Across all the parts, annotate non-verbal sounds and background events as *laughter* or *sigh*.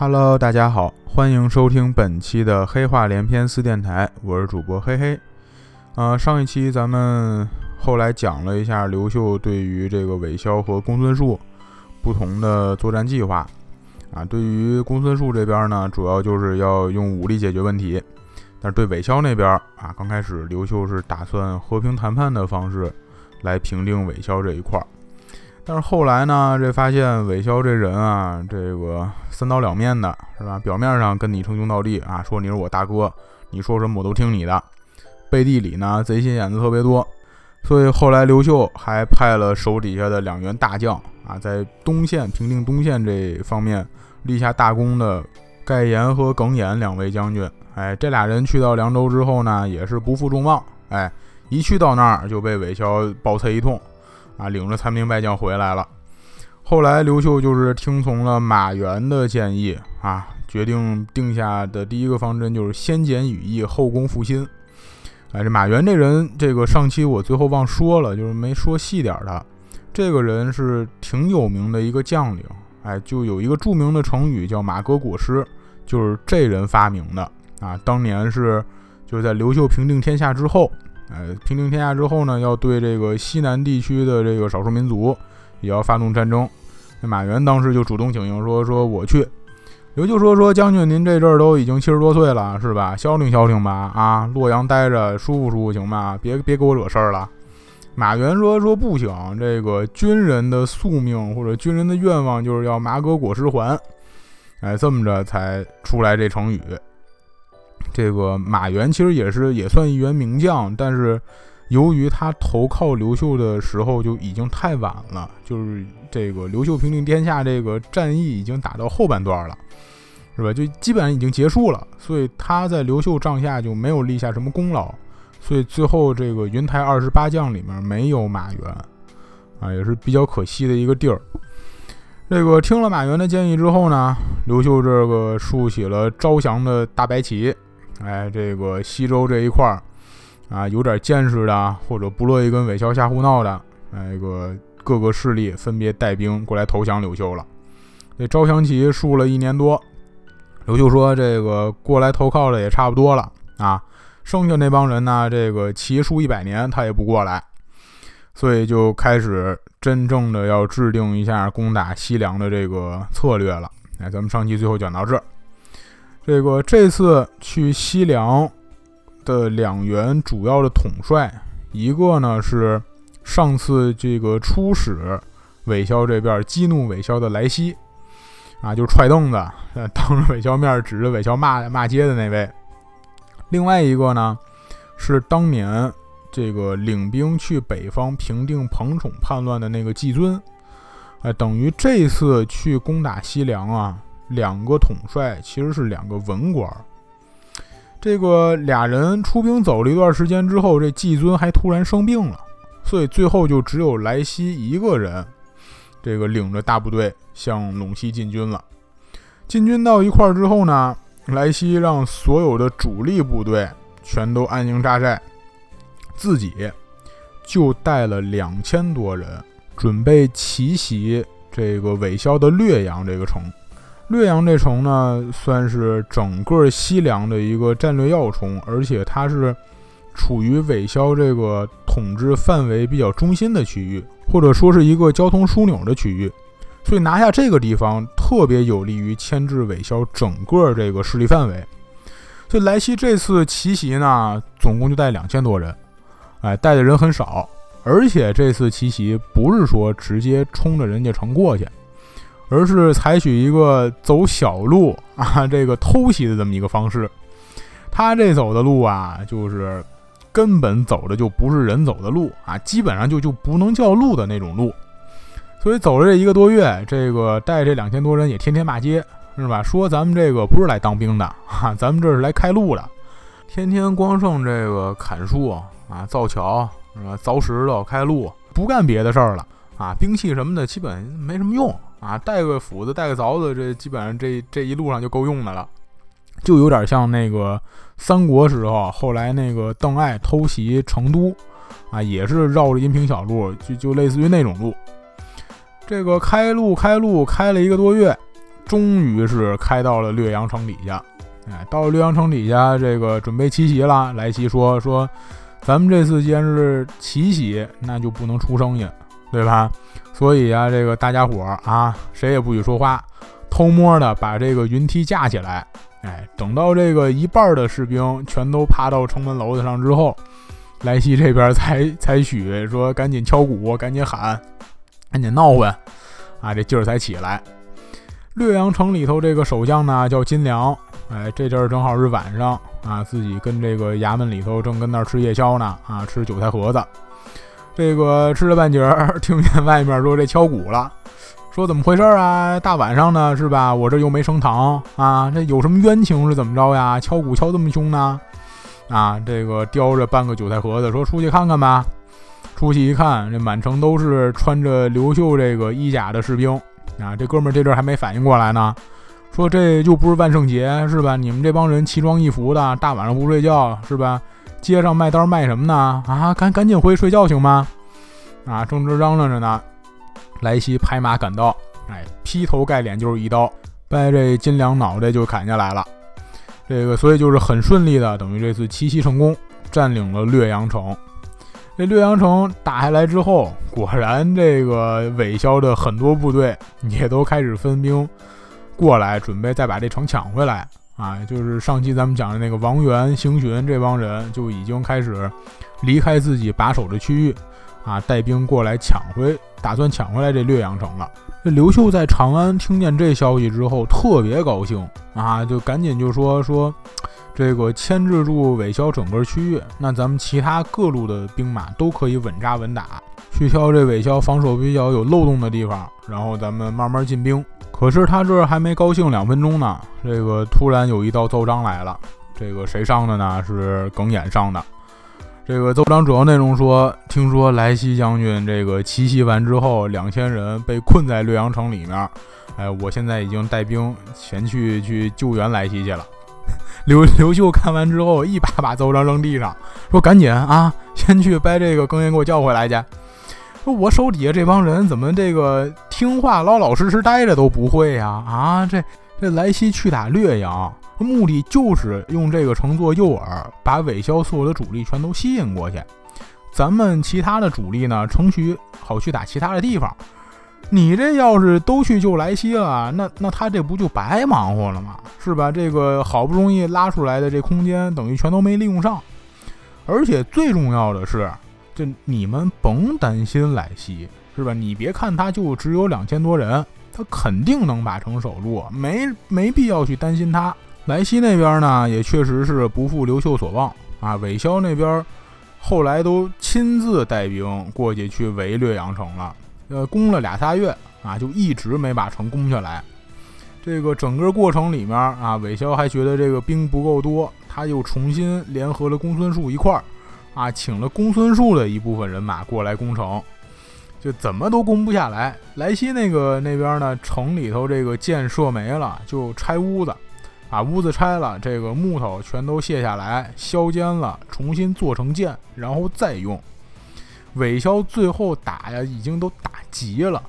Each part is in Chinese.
Hello，大家好，欢迎收听本期的黑话连篇四电台，我是主播黑黑。呃，上一期咱们后来讲了一下刘秀对于这个韦骁和公孙述不同的作战计划啊。对于公孙述这边呢，主要就是要用武力解决问题，但是对韦骁那边啊，刚开始刘秀是打算和平谈判的方式来平定韦骁这一块儿。但是后来呢，这发现韦骁这人啊，这个三刀两面的，是吧？表面上跟你称兄道弟啊，说你是我大哥，你说什么我都听你的，背地里呢贼心眼子特别多。所以后来刘秀还派了手底下的两员大将啊，在东线平定东线这方面立下大功的盖延和耿弇两位将军。哎，这俩人去到凉州之后呢，也是不负众望，哎，一去到那儿就被韦骁暴揍一通。啊，领着残兵败将回来了。后来刘秀就是听从了马援的建议啊，决定定下的第一个方针就是先减羽翼，后攻复心。哎，这马援这人，这个上期我最后忘说了，就是没说细点的。这个人是挺有名的一个将领，哎，就有一个著名的成语叫“马革裹尸”，就是这人发明的啊。当年是就是在刘秀平定天下之后。呃，平定天下之后呢，要对这个西南地区的这个少数民族也要发动战争。那马援当时就主动请缨，说说我去。刘秀说说将军您这阵儿都已经七十多岁了，是吧？消停消停吧，啊，洛阳待着舒服舒服行吗？别别给我惹事儿了。马援说说不行，这个军人的宿命或者军人的愿望就是要马革裹尸还。哎，这么着才出来这成语。这个马援其实也是也算一员名将，但是由于他投靠刘秀的时候就已经太晚了，就是这个刘秀平定天下这个战役已经打到后半段了，是吧？就基本上已经结束了，所以他在刘秀帐下就没有立下什么功劳，所以最后这个云台二十八将里面没有马援，啊，也是比较可惜的一个地儿。这个听了马援的建议之后呢，刘秀这个竖起了招降的大白旗。哎，这个西周这一块儿啊，有点见识的，或者不乐意跟韦骁瞎胡闹的，那个各个势力分别带兵过来投降刘秀了。这招降旗竖了一年多，刘秀说：“这个过来投靠的也差不多了啊，剩下那帮人呢，这个旗竖一百年他也不过来，所以就开始真正的要制定一下攻打西凉的这个策略了。哎，咱们上期最后讲到这儿。”这个这次去西凉的两员主要的统帅，一个呢是上次这个出使韦骁这边激怒韦骁的莱西，啊，就踹凳子，当着韦骁面指着韦骁骂骂街的那位。另外一个呢是当年这个领兵去北方平定彭宠叛乱的那个季尊，哎，等于这次去攻打西凉啊。两个统帅其实是两个文官，这个俩人出兵走了一段时间之后，这季尊还突然生病了，所以最后就只有莱西一个人，这个领着大部队向陇西进军了。进军到一块儿之后呢，莱西让所有的主力部队全都安营扎寨，自己就带了两千多人，准备奇袭这个韦骁的略阳这个城。略阳这城呢，算是整个西凉的一个战略要冲，而且它是处于韦骁这个统治范围比较中心的区域，或者说是一个交通枢纽的区域，所以拿下这个地方特别有利于牵制韦骁整个这个势力范围。所以莱西这次奇袭呢，总共就带两千多人，哎，带的人很少，而且这次奇袭不是说直接冲着人家城过去。而是采取一个走小路啊，这个偷袭的这么一个方式。他这走的路啊，就是根本走的就不是人走的路啊，基本上就就不能叫路的那种路。所以走了这一个多月，这个带这两千多人也天天骂街，是吧？说咱们这个不是来当兵的哈，咱们这是来开路的，天天光剩这个砍树啊、造桥是吧？凿石头、开路，不干别的事儿了啊，兵器什么的基本没什么用。啊，带个斧子，带个凿子，这基本上这这一路上就够用的了，就有点像那个三国时候，后来那个邓艾偷袭成都，啊，也是绕着阴平小路，就就类似于那种路。这个开路开路开了一个多月，终于是开到了略阳城底下。哎，到了略阳城底下，这个准备奇袭了。莱西说说，咱们这次既然是奇袭，那就不能出声音，对吧？所以啊，这个大家伙儿啊，谁也不许说话，偷摸的把这个云梯架起来。哎，等到这个一半的士兵全都爬到城门楼子上之后，莱西这边才才许说赶紧敲鼓，赶紧喊，赶紧闹唤，啊，这劲儿才起来。略阳城里头这个守将呢叫金良，哎，这阵儿正好是晚上啊，自己跟这个衙门里头正跟那儿吃夜宵呢，啊，吃韭菜盒子。这个吃了半截儿，听见外面说这敲鼓了。说怎么回事啊？大晚上的是吧？我这又没升堂啊，这有什么冤情是怎么着呀？敲鼓敲这么凶呢？啊，这个叼着半个韭菜盒子，说出去看看吧。出去一看，这满城都是穿着刘秀这个衣甲的士兵啊。这哥们儿这阵还没反应过来呢，说这就不是万圣节是吧？你们这帮人奇装异服的，大晚上不睡觉是吧？街上卖刀卖什么呢？啊，赶赶紧回去睡觉行吗？啊，正直嚷嚷着呢。莱西拍马赶到，哎，劈头盖脸就是一刀，掰这金良脑袋就砍下来了。这个，所以就是很顺利的，等于这次奇袭成功，占领了略阳城。这略阳城打下来之后，果然这个韦骁的很多部队也都开始分兵过来，准备再把这城抢回来。啊，就是上期咱们讲的那个王元、邢询这帮人就已经开始离开自己把守的区域。啊，带兵过来抢回，打算抢回来这略阳城了。这刘秀在长安听见这消息之后，特别高兴啊，就赶紧就说说，这个牵制住韦骁整个区域，那咱们其他各路的兵马都可以稳扎稳打，去挑这韦骁防守比较有漏洞的地方，然后咱们慢慢进兵。可是他这还没高兴两分钟呢，这个突然有一道奏章来了，这个谁上的呢？是耿弇上的。这个奏章主要内容说，听说莱西将军这个奇袭完之后，两千人被困在略阳城里面。哎，我现在已经带兵前去去救援莱西去了。刘刘秀看完之后，一把把奏章扔地上，说：“赶紧啊，先去掰这个更弇给我叫回来去。我手底下这帮人怎么这个听话、老老实实待着都不会呀？啊，这这莱西去打略阳。”目的就是用这个乘坐诱饵，把韦骁所有的主力全都吸引过去。咱们其他的主力呢，乘虚好去打其他的地方。你这要是都去救莱西了，那那他这不就白忙活了吗？是吧？这个好不容易拉出来的这空间，等于全都没利用上。而且最重要的是，就你们甭担心莱西，是吧？你别看他就只有两千多人，他肯定能把城守住，没没必要去担心他。莱西那边呢，也确实是不负刘秀所望啊。韦骁那边后来都亲自带兵过去去围略阳城了，呃，攻了俩仨月啊，就一直没把城攻下来。这个整个过程里面啊，韦骁还觉得这个兵不够多，他又重新联合了公孙述一块儿啊，请了公孙述的一部分人马过来攻城，就怎么都攻不下来。莱西那个那边呢，城里头这个箭射没了，就拆屋子。把屋子拆了，这个木头全都卸下来，削尖了，重新做成箭，然后再用。韦骁最后打呀，已经都打急了，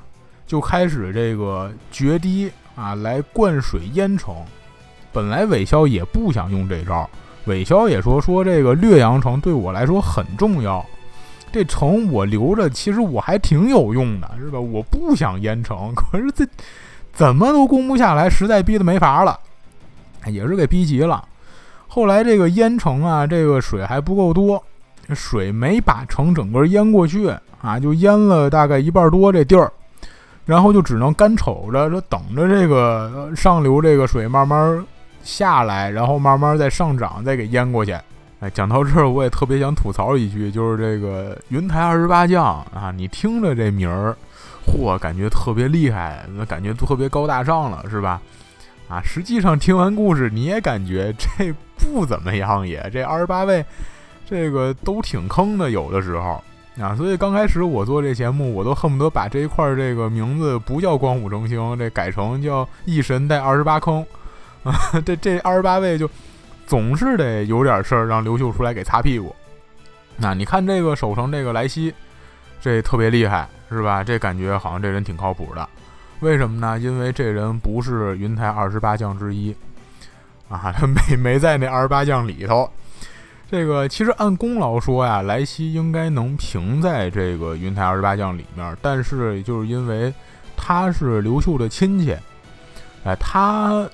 就开始这个决堤啊，来灌水淹城。本来韦骁也不想用这招，韦骁也说说这个略阳城对我来说很重要，这城我留着，其实我还挺有用的，是吧？我不想淹城，可是这怎么都攻不下来，实在逼得没法了。也是给逼急了，后来这个淹城啊，这个水还不够多，水没把城整个淹过去啊，就淹了大概一半多这地儿，然后就只能干瞅着，说等着这个上流这个水慢慢下来，然后慢慢再上涨，再给淹过去。哎，讲到这儿，我也特别想吐槽一句，就是这个云台二十八将啊，你听着这名儿，嚯，感觉特别厉害，那感觉特别高大上了，是吧？啊，实际上听完故事你也感觉这不怎么样，也这 *laughs* 二十八位，这个都挺坑的，有的时候啊，所以刚开始我做这节目，我都恨不得把这一块这个名字不叫光武争星，这改成叫一神带二十八坑 *laughs* 啊，这这二十八位就总是得有点事儿让刘秀出来给擦屁股。那你看这个守城这个莱西，这特别厉害是吧？这感觉好像这人挺靠谱的。为什么呢？因为这人不是云台二十八将之一啊，他 *laughs* 没没在那二十八将里头。这个其实按功劳说呀，莱西应该能评在这个云台二十八将里面，但是就是因为他是刘秀的亲戚，哎，他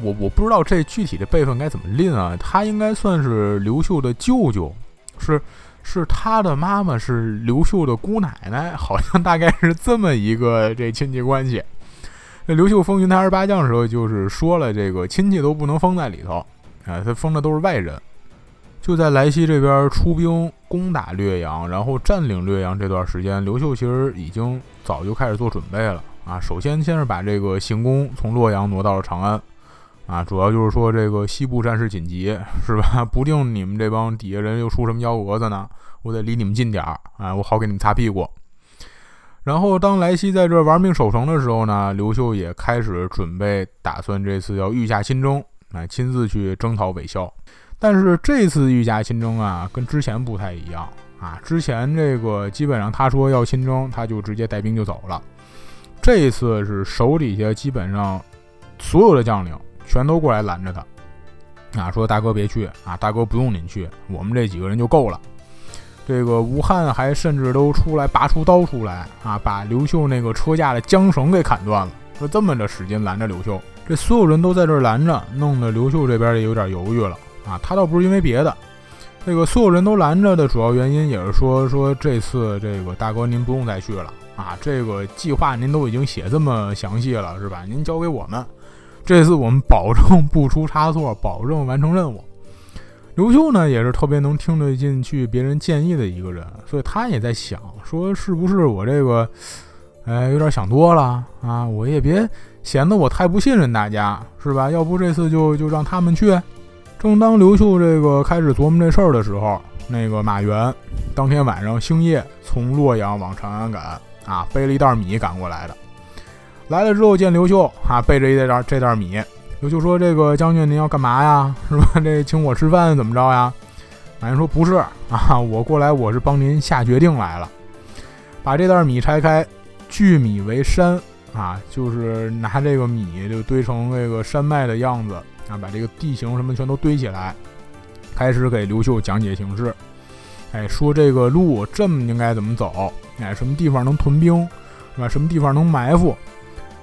我我不知道这具体的辈分该怎么拎啊，他应该算是刘秀的舅舅，是是他的妈妈是刘秀的姑奶奶，好像大概是这么一个这亲戚关系。那刘秀封云台二十八将的时候，就是说了这个亲戚都不能封在里头，啊，他封的都是外人。就在莱西这边出兵攻打略阳，然后占领略阳这段时间，刘秀其实已经早就开始做准备了啊。首先，先是把这个行宫从洛阳挪到了长安，啊，主要就是说这个西部战事紧急，是吧？*laughs* 不定你们这帮底下人又出什么幺蛾子呢？我得离你们近点儿啊，我好给你们擦屁股。然后，当莱西在这玩命守城的时候呢，刘秀也开始准备，打算这次要御驾亲征，啊，亲自去征讨韦骁。但是这次御驾亲征啊，跟之前不太一样啊。之前这个基本上他说要亲征，他就直接带兵就走了。这一次是手底下基本上所有的将领全都过来拦着他，啊，说大哥别去啊，大哥不用您去，我们这几个人就够了。这个吴汉还甚至都出来拔出刀出来啊，把刘秀那个车架的缰绳给砍断了，说这么着使劲拦着刘秀。这所有人都在这拦着，弄得刘秀这边也有点犹豫了。啊，他倒不是因为别的，这个所有人都拦着的主要原因也是说说这次这个大哥您不用再去了啊，这个计划您都已经写这么详细了是吧？您交给我们，这次我们保证不出差错，保证完成任务。刘秀呢也是特别能听得进去别人建议的一个人，所以他也在想说是不是我这个哎有点想多了啊？我也别显得我太不信任大家是吧？要不这次就就让他们去。正当刘秀这个开始琢磨这事儿的时候，那个马援当天晚上星夜从洛阳往长安赶啊，背了一袋米赶过来的。来了之后见刘秀啊，背着一袋这袋米。刘秀说：“这个将军您要干嘛呀？*laughs* 是吧？这请我吃饭怎么着呀？”马云说：“不是啊，我过来我是帮您下决定来了。把这袋米拆开，聚米为山啊，就是拿这个米就堆成这个山脉的样子。”啊，把这个地形什么全都堆起来，开始给刘秀讲解形势。哎，说这个路这么应该怎么走？哎，什么地方能屯兵，是吧？什么地方能埋伏？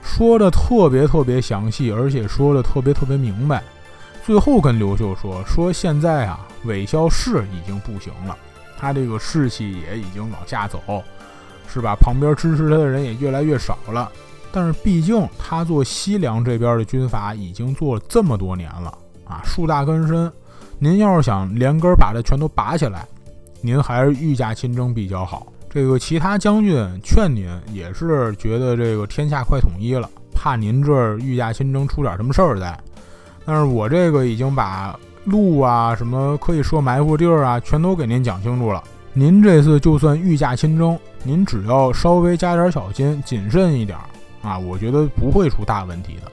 说的特别特别详细，而且说的特别特别明白。最后跟刘秀说，说现在啊，韦骁势已经不行了，他这个士气也已经往下走，是吧？旁边支持他的人也越来越少了。但是毕竟他做西凉这边的军阀已经做了这么多年了啊，树大根深。您要是想连根把它全都拔起来，您还是御驾亲征比较好。这个其他将军劝您也是觉得这个天下快统一了，怕您这儿御驾亲征出点什么事儿在。但是我这个已经把路啊、什么可以设埋伏地儿啊，全都给您讲清楚了。您这次就算御驾亲征，您只要稍微加点小心、谨慎一点。啊，我觉得不会出大问题的，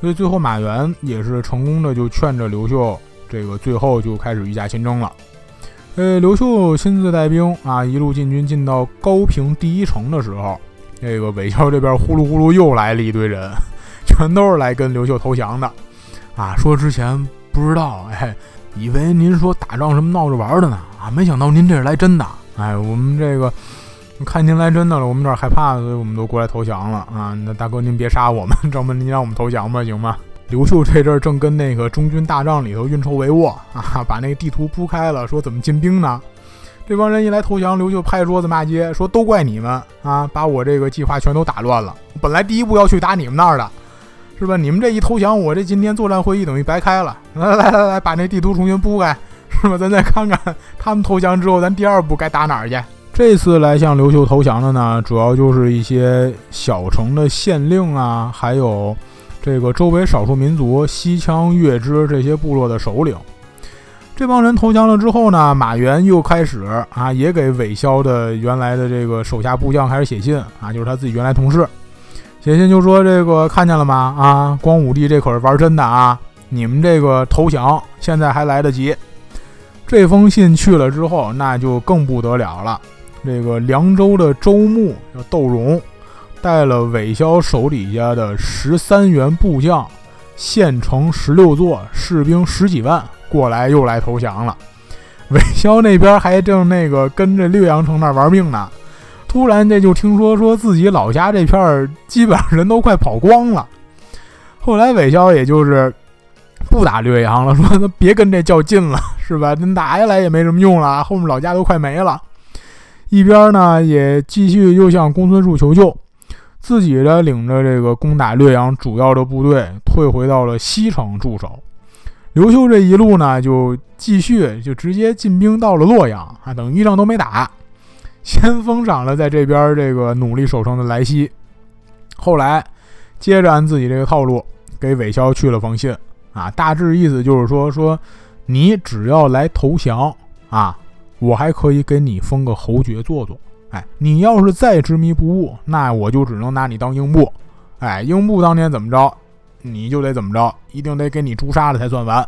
所以最后马援也是成功的，就劝着刘秀，这个最后就开始御驾亲征了。呃，刘秀亲自带兵啊，一路进军，进到高平第一城的时候，这个韦骁这边呼噜呼噜又来了一堆人，*laughs* 全都是来跟刘秀投降的。啊，说之前不知道，哎，以为您说打仗什么闹着玩的呢，啊，没想到您这是来真的。哎，我们这个。看您来真的了，我们有点害怕，所以我们都过来投降了啊！那大哥您别杀我们，*laughs* 张门您让我们投降吧，行吗？刘秀这阵儿正跟那个中军大帐里头运筹帷幄啊，把那个地图铺开了，说怎么进兵呢？这帮人一来投降，刘秀拍桌子骂街，说都怪你们啊，把我这个计划全都打乱了。本来第一步要去打你们那儿的，是吧？你们这一投降，我这今天作战会议等于白开了。来来来来，把那地图重新铺开，是吧？咱再看看他们投降之后，咱第二步该打哪儿去？这次来向刘秀投降的呢，主要就是一些小城的县令啊，还有这个周围少数民族西羌、月支这些部落的首领。这帮人投降了之后呢，马援又开始啊，也给韦骁的原来的这个手下部将开始写信啊，就是他自己原来同事写信就说这个看见了吗？啊，光武帝这可是玩真的啊！你们这个投降现在还来得及。这封信去了之后，那就更不得了了。这个凉州的州牧叫窦融，带了韦骁手底下的十三员部将，县城十六座，士兵十几万过来，又来投降了。韦骁那边还正那个跟着略阳城那玩命呢，突然这就听说说自己老家这片儿基本上人都快跑光了。后来韦骁也就是不打略阳了，说那别跟这较劲了，是吧？那打下来也没什么用了，后面老家都快没了。一边呢也继续又向公孙述求救，自己呢领着这个攻打略阳主要的部队退回到了西城驻守。刘秀这一路呢，就继续就直接进兵到了洛阳啊，等一仗都没打，先封赏了在这边这个努力守城的莱西。后来接着按自己这个套路给韦骁去了封信啊，大致意思就是说说你只要来投降啊，我还可以给你封个侯爵做做。哎，你要是再执迷不悟，那我就只能拿你当英布。哎，英布当年怎么着？你就得怎么着，一定得给你诛杀了才算完。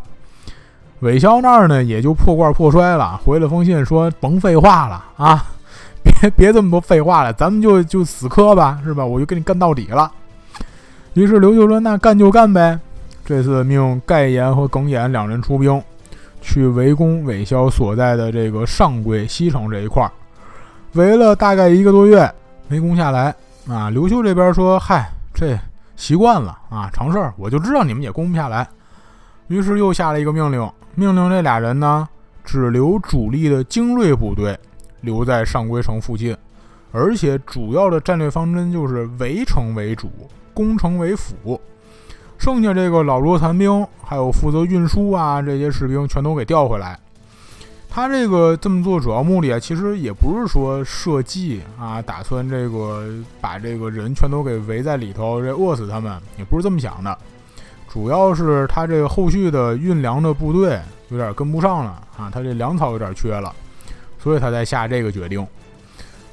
韦骁那儿呢，也就破罐破摔了，回了封信说：“甭废话了啊，*laughs* 别别这么多废话了，咱们就就死磕吧，是吧？我就跟你干到底了。”于是刘秀说：“那干就干呗。”这次命盖延和耿弇两人出兵，去围攻韦骁所在的这个上归西城这一块儿，围了大概一个多月，没攻下来啊。刘秀这边说：“嗨，这……”习惯了啊，常事儿，我就知道你们也攻不下来，于是又下了一个命令，命令这俩人呢，只留主力的精锐部队留在上归城附近，而且主要的战略方针就是围城为主，攻城为辅，剩下这个老弱残兵，还有负责运输啊这些士兵，全都给调回来。他这个这么做主要目的啊，其实也不是说设计啊，打算这个把这个人全都给围在里头，这饿死他们，也不是这么想的。主要是他这个后续的运粮的部队有点跟不上了啊，他这粮草有点缺了，所以他才下这个决定。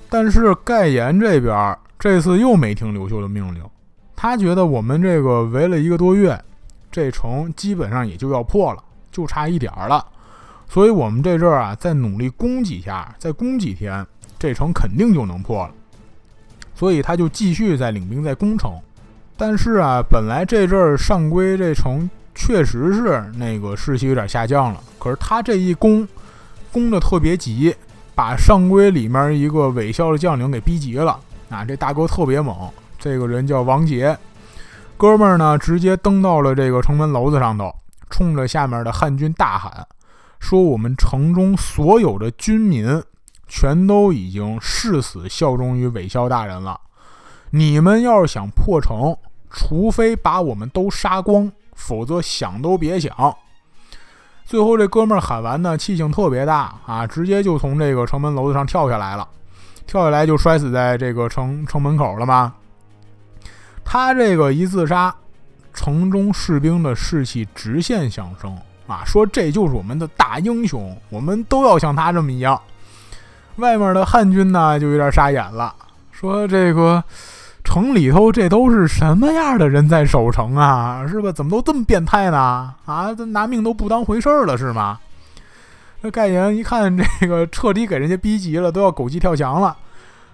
但是盖延这边这次又没听刘秀的命令，他觉得我们这个围了一个多月，这城基本上也就要破了，就差一点儿了。所以，我们这阵儿啊，再努力攻几下，再攻几天，这城肯定就能破了。所以，他就继续在领兵在攻城。但是啊，本来这阵儿上归这城确实是那个士气有点下降了。可是他这一攻，攻的特别急，把上归里面一个韦校的将领给逼急了。啊，这大哥特别猛，这个人叫王杰，哥们儿呢，直接登到了这个城门楼子上头，冲着下面的汉军大喊。说我们城中所有的军民全都已经誓死效忠于韦骁大人了。你们要是想破城，除非把我们都杀光，否则想都别想。最后这哥们儿喊完呢，气性特别大啊，直接就从这个城门楼子上跳下来了，跳下来就摔死在这个城城门口了吗？他这个一自杀，城中士兵的士气直线上升。啊，说这就是我们的大英雄，我们都要像他这么一样。外面的汉军呢，就有点傻眼了，说这个城里头这都是什么样的人在守城啊？是吧？怎么都这么变态呢？啊，拿命都不当回事了是吗？这盖言一看这个彻底给人家逼急了，都要狗急跳墙了，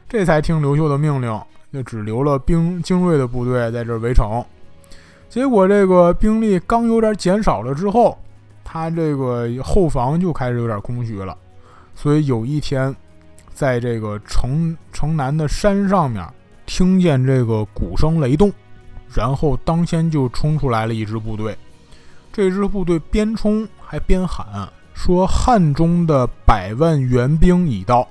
这才听刘秀的命令，就只留了兵精锐的部队在这围城。结果这个兵力刚有点减少了之后。他这个后防就开始有点空虚了，所以有一天，在这个城城南的山上面，听见这个鼓声雷动，然后当先就冲出来了一支部队。这支部队边冲还边喊说：“汉中的百万援兵已到。”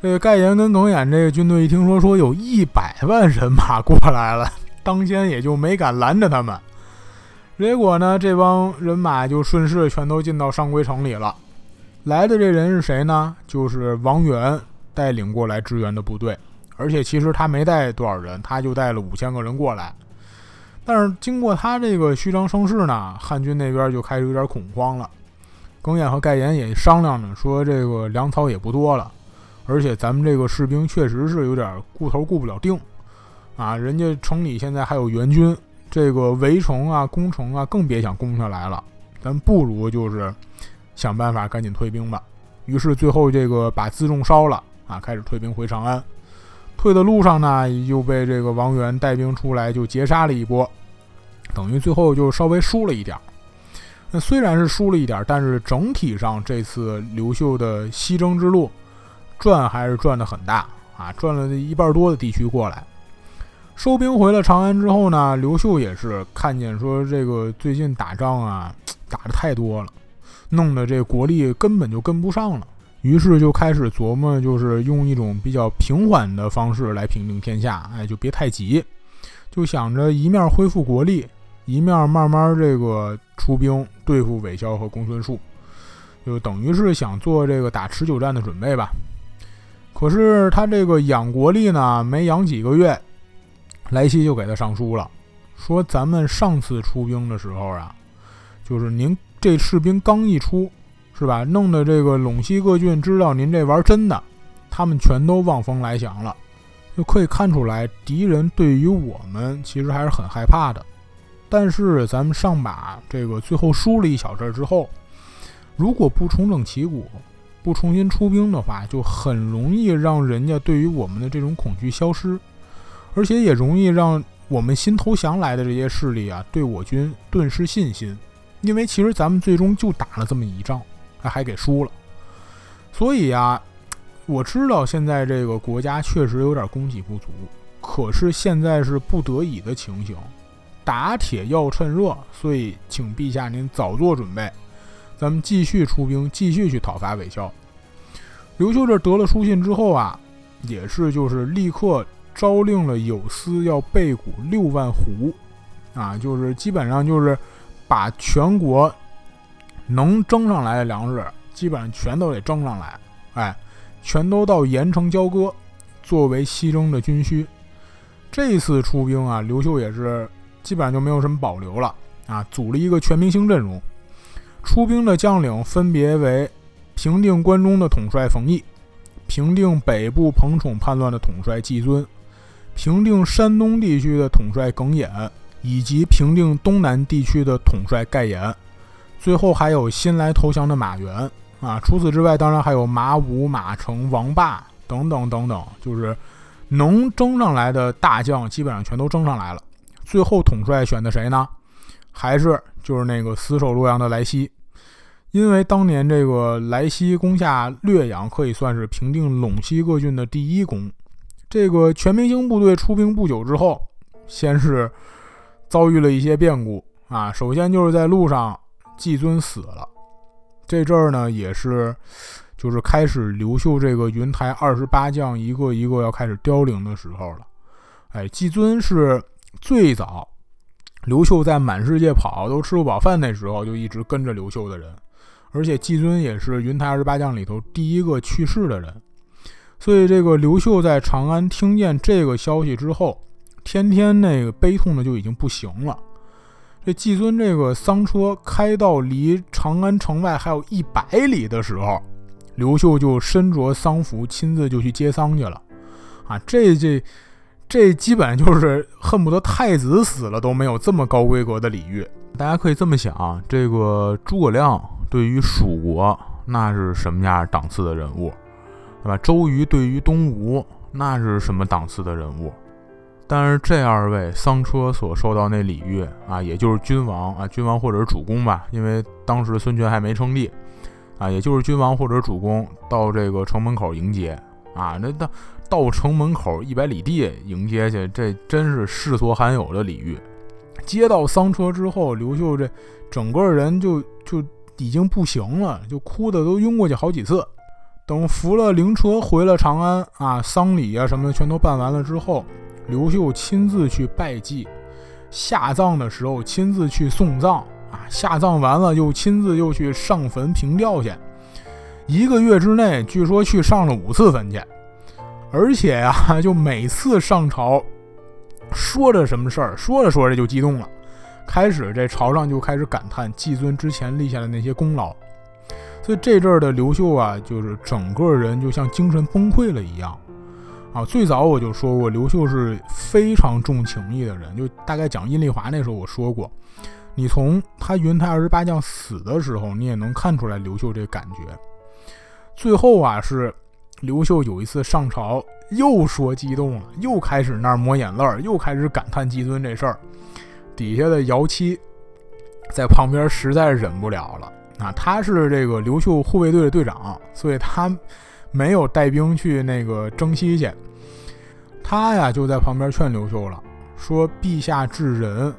这个盖延跟耿弇这个军队一听说说有一百万人马过来了，当先也就没敢拦着他们。结果呢，这帮人马就顺势全都进到上归城里了。来的这人是谁呢？就是王元带领过来支援的部队。而且其实他没带多少人，他就带了五千个人过来。但是经过他这个虚张声势呢，汉军那边就开始有点恐慌了。耿弇和盖延也商量着说，这个粮草也不多了，而且咱们这个士兵确实是有点顾头顾不了腚啊。人家城里现在还有援军。这个围城啊，攻城啊，更别想攻下来了。咱不如就是想办法赶紧退兵吧。于是最后这个把辎重烧了啊，开始退兵回长安。退的路上呢，又被这个王元带兵出来就截杀了一波，等于最后就稍微输了一点。那虽然是输了一点，但是整体上这次刘秀的西征之路转还是转的很大啊，转了一半多的地区过来。收兵回了长安之后呢，刘秀也是看见说这个最近打仗啊打的太多了，弄得这国力根本就跟不上了，于是就开始琢磨，就是用一种比较平缓的方式来平定天下，哎，就别太急，就想着一面恢复国力。一面慢慢这个出兵对付韦骁和公孙述，就等于是想做这个打持久战的准备吧。可是他这个养国力呢，没养几个月，莱西就给他上书了，说咱们上次出兵的时候啊，就是您这士兵刚一出，是吧？弄得这个陇西各郡知道您这玩真的，他们全都望风来降了，就可以看出来敌人对于我们其实还是很害怕的。但是咱们上把这个最后输了一小阵之后，如果不重整旗鼓，不重新出兵的话，就很容易让人家对于我们的这种恐惧消失，而且也容易让我们新投降来的这些势力啊，对我军顿失信心。因为其实咱们最终就打了这么一仗，还给输了。所以啊，我知道现在这个国家确实有点供给不足，可是现在是不得已的情形。打铁要趁热，所以请陛下您早做准备，咱们继续出兵，继续去讨伐韦孝。刘秀这得了书信之后啊，也是就是立刻诏令了有司要备谷六万斛，啊，就是基本上就是把全国能征上来的粮食，基本上全都得征上来，哎，全都到盐城交割，作为西征的军需。这次出兵啊，刘秀也是。基本上就没有什么保留了啊！组了一个全明星阵容，出兵的将领分别为平定关中的统帅冯异，平定北部彭宠叛乱的统帅季尊，平定山东地区的统帅耿弇，以及平定东南地区的统帅盖延。最后还有新来投降的马援啊！除此之外，当然还有马武、马成、王霸等等等等，就是能征上来的大将，基本上全都征上来了。最后统帅选的谁呢？还是就是那个死守洛阳的莱西，因为当年这个莱西攻下略阳，可以算是平定陇西各郡的第一功。这个全明星部队出兵不久之后，先是遭遇了一些变故啊。首先就是在路上，季尊死了。这阵儿呢，也是就是开始刘秀这个云台二十八将一个一个要开始凋零的时候了。哎，季尊是。最早，刘秀在满世界跑都吃不饱饭那时候，就一直跟着刘秀的人，而且季尊也是云台二十八将里头第一个去世的人，所以这个刘秀在长安听见这个消息之后，天天那个悲痛的就已经不行了。这季尊这个丧车开到离长安城外还有一百里的时候，刘秀就身着丧服，亲自就去接丧去了。啊，这这。这基本就是恨不得太子死了都没有这么高规格的礼遇。大家可以这么想啊，这个诸葛亮对于蜀国那是什么样档次的人物，对吧？周瑜对于东吴那是什么档次的人物？但是这二位丧车所受到那礼遇啊，也就是君王啊，君王或者是主公吧，因为当时孙权还没称帝啊，也就是君王或者主公到这个城门口迎接啊，那到。到城门口一百里地迎接去，这真是世所罕有的礼遇。接到丧车之后，刘秀这整个人就就已经不行了，就哭的都晕过去好几次。等扶了灵车回了长安啊，丧礼啊什么的全都办完了之后，刘秀亲自去拜祭，下葬的时候亲自去送葬啊，下葬完了又亲自又去上坟凭吊去。一个月之内，据说去上了五次坟去。而且呀，就每次上朝，说着什么事儿，说着说着就激动了，开始这朝上就开始感叹季尊之前立下的那些功劳。所以这阵儿的刘秀啊，就是整个人就像精神崩溃了一样啊。最早我就说过，刘秀是非常重情义的人，就大概讲阴丽华那时候我说过，你从他云台二十八将死的时候，你也能看出来刘秀这感觉。最后啊是。刘秀有一次上朝，又说激动了，又开始那儿抹眼泪儿，又开始感叹季尊这事儿。底下的姚七在旁边实在忍不了了啊！他是这个刘秀护卫队的队长，所以他没有带兵去那个征西去。他呀就在旁边劝刘秀了，说：“陛下至仁，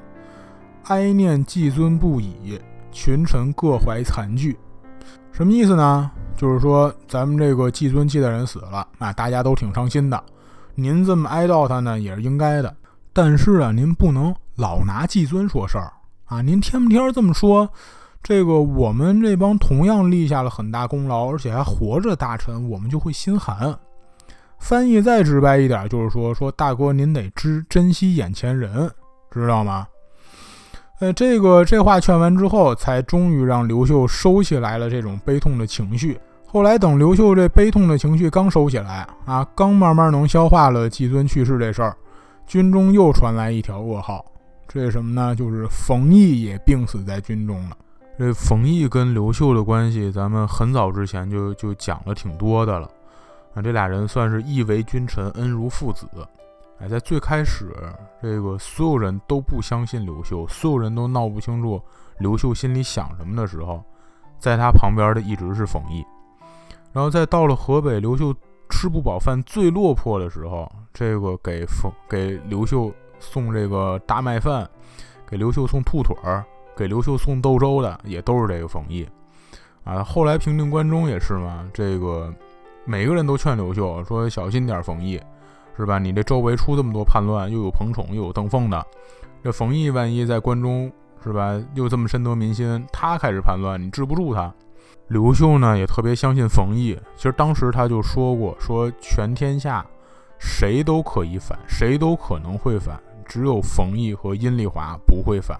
哀念季尊不已，群臣各怀残惧。”什么意思呢？就是说咱们这个季尊季大人死了啊，大家都挺伤心的。您这么哀悼他呢，也是应该的。但是啊，您不能。老拿季尊说事儿啊！您天不天这么说？这个我们这帮同样立下了很大功劳，而且还活着大臣，我们就会心寒。翻译再直白一点，就是说说大哥，您得知珍惜眼前人，知道吗？呃，这个这话劝完之后，才终于让刘秀收起来了这种悲痛的情绪。后来等刘秀这悲痛的情绪刚收起来啊，刚慢慢能消化了季尊去世这事儿，军中又传来一条噩耗。这是什么呢？就是冯异也病死在军中了。这冯异跟刘秀的关系，咱们很早之前就就讲了挺多的了。啊，这俩人算是义为君臣，恩如父子。哎，在最开始，这个所有人都不相信刘秀，所有人都闹不清楚刘秀心里想什么的时候，在他旁边的一直是冯异。然后在到了河北，刘秀吃不饱饭、最落魄的时候，这个给冯给刘秀。送这个大麦饭，给刘秀送兔腿儿，给刘秀送豆粥的也都是这个冯异啊。后来平定关中也是嘛，这个每个人都劝刘秀说小心点冯异，是吧？你这周围出这么多叛乱，又有彭宠又有邓凤的，这冯异万一在关中是吧，又这么深得民心，他开始叛乱，你治不住他。刘秀呢也特别相信冯异，其实当时他就说过，说全天下谁都可以反，谁都可能会反。只有冯异和阴丽华不会反，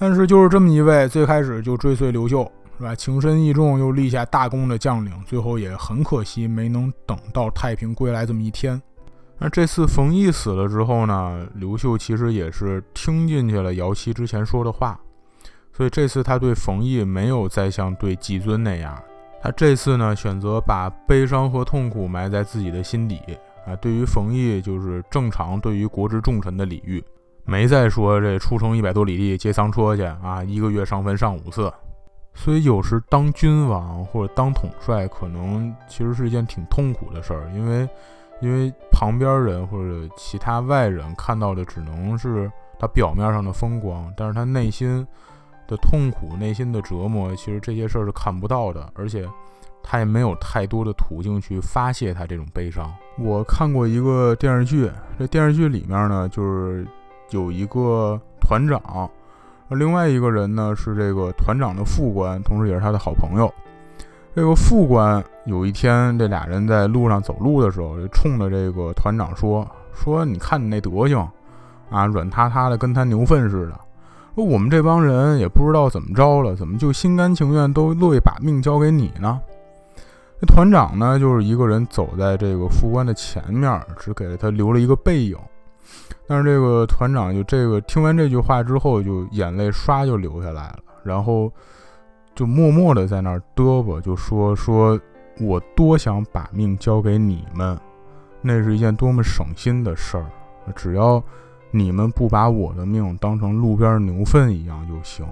但是就是这么一位最开始就追随刘秀，是吧？情深义重又立下大功的将领，最后也很可惜没能等到太平归来这么一天。那这次冯异死了之后呢，刘秀其实也是听进去了姚期之前说的话，所以这次他对冯异没有再像对季尊那样，他这次呢选择把悲伤和痛苦埋在自己的心底。啊，对于冯异就是正常对于国之重臣的礼遇，没再说这出城一百多里地接丧车去啊，一个月上坟上五次。所以有时当君王或者当统帅，可能其实是一件挺痛苦的事儿，因为因为旁边人或者其他外人看到的只能是他表面上的风光，但是他内心的痛苦、内心的折磨，其实这些事儿是看不到的，而且。他也没有太多的途径去发泄他这种悲伤。我看过一个电视剧，这电视剧里面呢，就是有一个团长，另外一个人呢是这个团长的副官，同时也是他的好朋友。这个副官有一天，这俩人在路上走路的时候，就冲着这个团长说：“说你看你那德行啊，软塌塌的，跟他牛粪似的。说我们这帮人也不知道怎么着了，怎么就心甘情愿都乐意把命交给你呢？”这团长呢，就是一个人走在这个副官的前面，只给了他留了一个背影。但是这个团长就这个听完这句话之后，就眼泪唰就流下来了，然后就默默的在那儿嘚啵，就说说我多想把命交给你们，那是一件多么省心的事儿，只要你们不把我的命当成路边牛粪一样就行。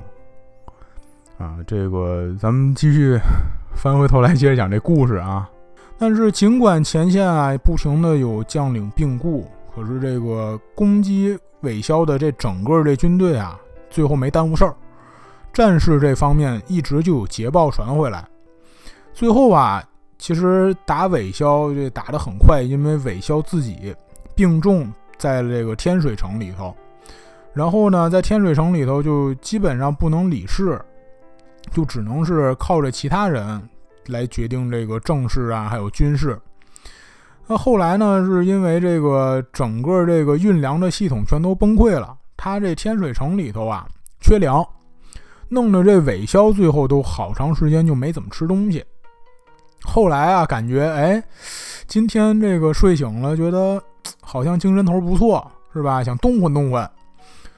啊，这个咱们继续。翻回头来接着讲这故事啊，但是尽管前线啊不停的有将领病故，可是这个攻击韦骁的这整个这军队啊，最后没耽误事儿。战事这方面一直就有捷报传回来，最后啊，其实打韦骁这打得很快，因为韦骁自己病重在这个天水城里头，然后呢，在天水城里头就基本上不能理事。就只能是靠着其他人来决定这个政事啊，还有军事。那后来呢，是因为这个整个这个运粮的系统全都崩溃了，他这天水城里头啊缺粮，弄得这韦骁最后都好长时间就没怎么吃东西。后来啊，感觉哎，今天这个睡醒了，觉得好像精神头不错，是吧？想动换动换，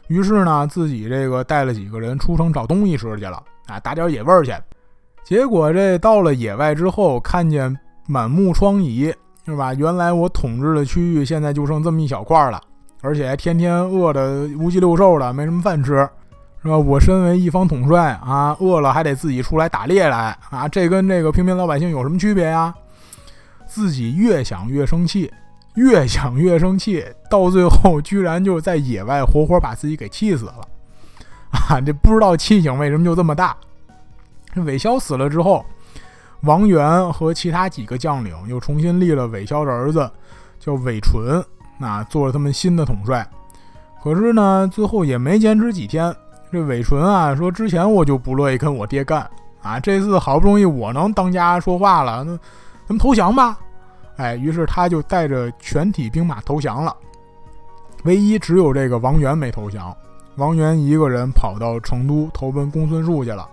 于是呢，自己这个带了几个人出城找东西吃去了。啊，打点野味儿去，结果这到了野外之后，看见满目疮痍是吧？原来我统治的区域现在就剩这么一小块了，而且还天天饿得五鸡六兽的，没什么饭吃，是吧？我身为一方统帅啊，饿了还得自己出来打猎来啊，这跟这个平民老百姓有什么区别呀？自己越想越生气，越想越生气，到最后居然就在野外活活把自己给气死了 *laughs* 啊！这不知道气性为什么就这么大。这韦骁死了之后。王元和其他几个将领又重新立了韦骁的儿子，叫韦纯，那做了他们新的统帅。可是呢，最后也没坚持几天，这韦纯啊说：“之前我就不乐意跟我爹干啊，这次好不容易我能当家说话了，那咱们投降吧。”哎，于是他就带着全体兵马投降了。唯一只有这个王元没投降，王元一个人跑到成都投奔公孙述去了。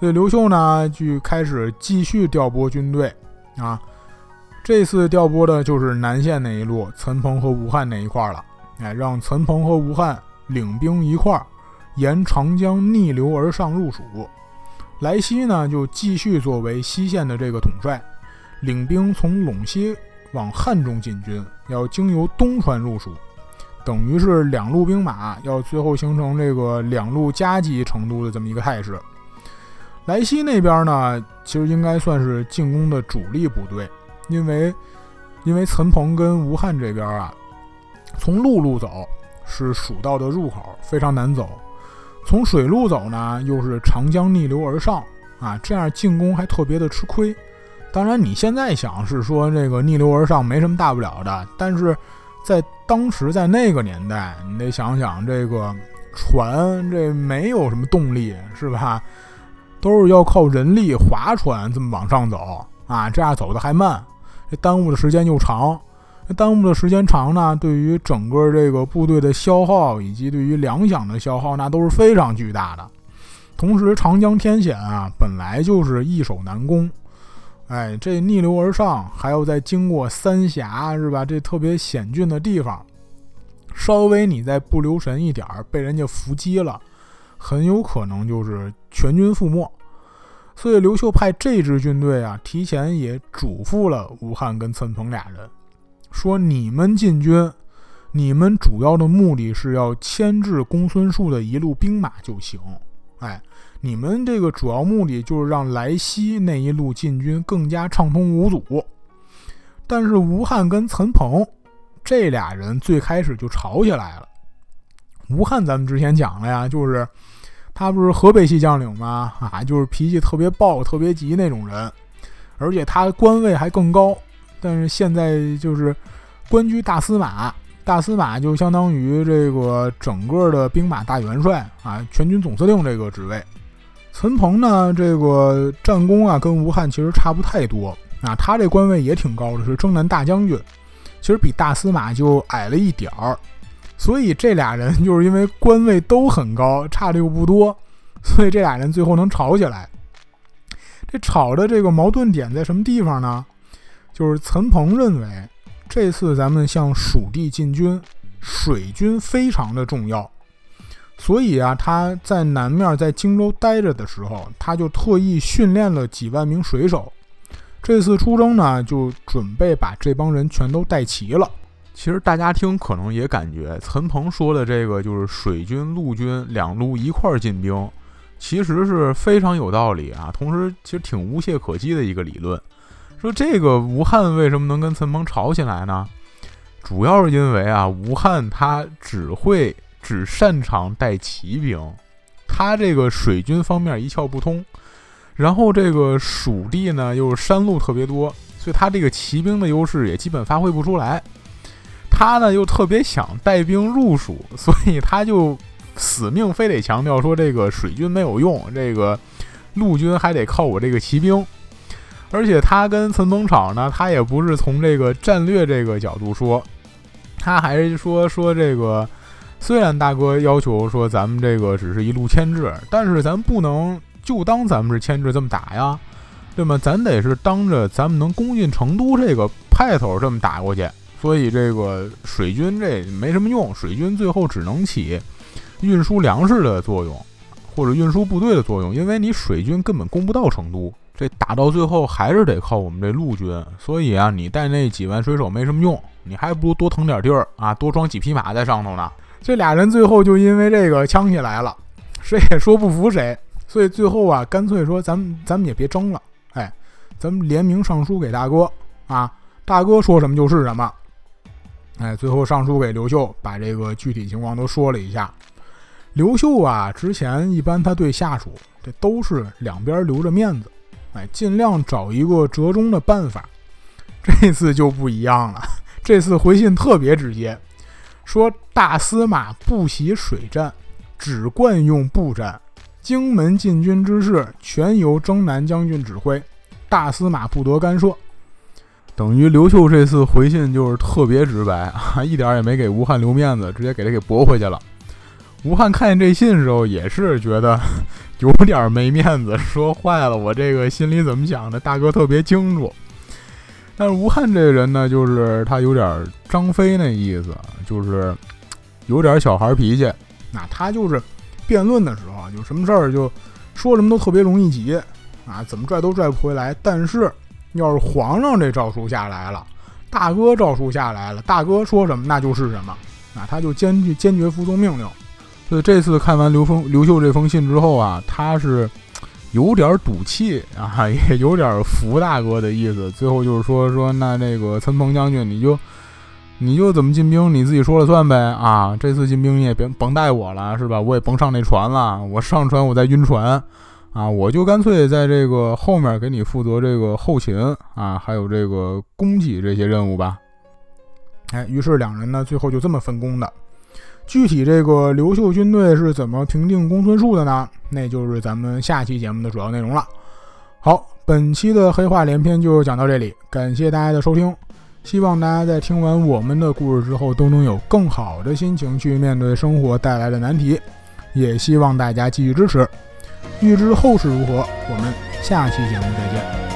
所以刘秀呢，就开始继续调拨军队啊。这次调拨的就是南线那一路，岑彭和吴汉那一块了。哎，让岑彭和吴汉领兵一块儿沿长江逆流而上入蜀。莱西呢，就继续作为西线的这个统帅，领兵从陇西往汉中进军，要经由东川入蜀，等于是两路兵马要最后形成这个两路夹击成都的这么一个态势。莱西那边呢，其实应该算是进攻的主力部队，因为因为岑鹏跟吴汉这边啊，从陆路走是蜀道的入口，非常难走；从水路走呢，又是长江逆流而上啊，这样进攻还特别的吃亏。当然，你现在想是说这个逆流而上没什么大不了的，但是在当时在那个年代，你得想想这个船这没有什么动力，是吧？都是要靠人力划船这么往上走啊，这样走的还慢，这耽误的时间又长。耽误的时间长呢，对于整个这个部队的消耗以及对于粮饷的消耗，那都是非常巨大的。同时，长江天险啊，本来就是易守难攻，哎，这逆流而上，还要再经过三峡，是吧？这特别险峻的地方，稍微你再不留神一点儿，被人家伏击了。很有可能就是全军覆没，所以刘秀派这支军队啊，提前也嘱咐了吴汉跟岑彭俩人，说：“你们进军，你们主要的目的是要牵制公孙述的一路兵马就行。哎，你们这个主要目的就是让莱西那一路进军更加畅通无阻。但是吴汉跟岑彭这俩人最开始就吵起来了。”吴汉，咱们之前讲了呀，就是他不是河北系将领吗？啊，就是脾气特别暴、特别急那种人，而且他官位还更高。但是现在就是官居大司马，大司马就相当于这个整个的兵马大元帅啊，全军总司令这个职位。岑彭呢，这个战功啊，跟吴汉其实差不太多啊，他这官位也挺高的，是征南大将军，其实比大司马就矮了一点儿。所以这俩人就是因为官位都很高，差的又不多，所以这俩人最后能吵起来。这吵的这个矛盾点在什么地方呢？就是岑彭认为这次咱们向蜀地进军，水军非常的重要，所以啊，他在南面在荆州待着的时候，他就特意训练了几万名水手。这次出征呢，就准备把这帮人全都带齐了。其实大家听可能也感觉陈鹏说的这个就是水军、陆军两路一块儿进兵，其实是非常有道理啊。同时，其实挺无懈可击的一个理论。说这个吴汉为什么能跟陈鹏吵起来呢？主要是因为啊，吴汉他只会只擅长带骑兵，他这个水军方面一窍不通。然后这个蜀地呢又是山路特别多，所以他这个骑兵的优势也基本发挥不出来。他呢又特别想带兵入蜀，所以他就死命非得强调说这个水军没有用，这个陆军还得靠我这个骑兵。而且他跟岑彭吵呢，他也不是从这个战略这个角度说，他还是说说这个虽然大哥要求说咱们这个只是一路牵制，但是咱不能就当咱们是牵制这么打呀，对吗？咱得是当着咱们能攻进成都这个派头这么打过去。所以这个水军这没什么用，水军最后只能起运输粮食的作用，或者运输部队的作用，因为你水军根本攻不到成都，这打到最后还是得靠我们这陆军。所以啊，你带那几万水手没什么用，你还不如多腾点地儿啊，多装几匹马在上头呢。这俩人最后就因为这个呛起来了，谁也说不服谁，所以最后啊，干脆说咱们咱们也别争了，哎，咱们联名上书给大哥啊，大哥说什么就是什么。哎，最后上书给刘秀，把这个具体情况都说了一下。刘秀啊，之前一般他对下属这都是两边留着面子，哎，尽量找一个折中的办法。这次就不一样了，这次回信特别直接，说大司马不习水战，只惯用步战，荆门进军之事全由征南将军指挥，大司马不得干涉。等于刘秀这次回信就是特别直白啊，*laughs* 一点也没给吴汉留面子，直接给他给驳回去了。吴汉看见这信的时候也是觉得 *laughs* 有点没面子，说坏了，我这个心里怎么想的，大哥特别清楚。但是吴汉这个人呢，就是他有点张飞那意思，就是有点小孩脾气。那他就是辩论的时候啊，有什么事儿就说什么都特别容易急啊，怎么拽都拽不回来。但是要是皇上这诏书下来了，大哥诏书下来了，大哥说什么那就是什么，那他就坚决坚决服从命令。所以这次看完刘封刘秀这封信之后啊，他是有点赌气啊，*laughs* 也有点服大哥的意思。最后就是说说，那这个岑彭将军，你就你就怎么进兵，你自己说了算呗啊！这次进兵你也别甭带我了，是吧？我也甭上那船了，我上船我再晕船啊！我就干脆在这个后面给你负责这个后勤啊，还有这个供给这些任务吧。哎，于是两人呢，最后就这么分工的。具体这个刘秀军队是怎么平定公孙述的呢？那就是咱们下期节目的主要内容了。好，本期的黑话连篇就讲到这里，感谢大家的收听。希望大家在听完我们的故事之后，都能有更好的心情去面对生活带来的难题。也希望大家继续支持。欲知后事如何，我们下期节目再见。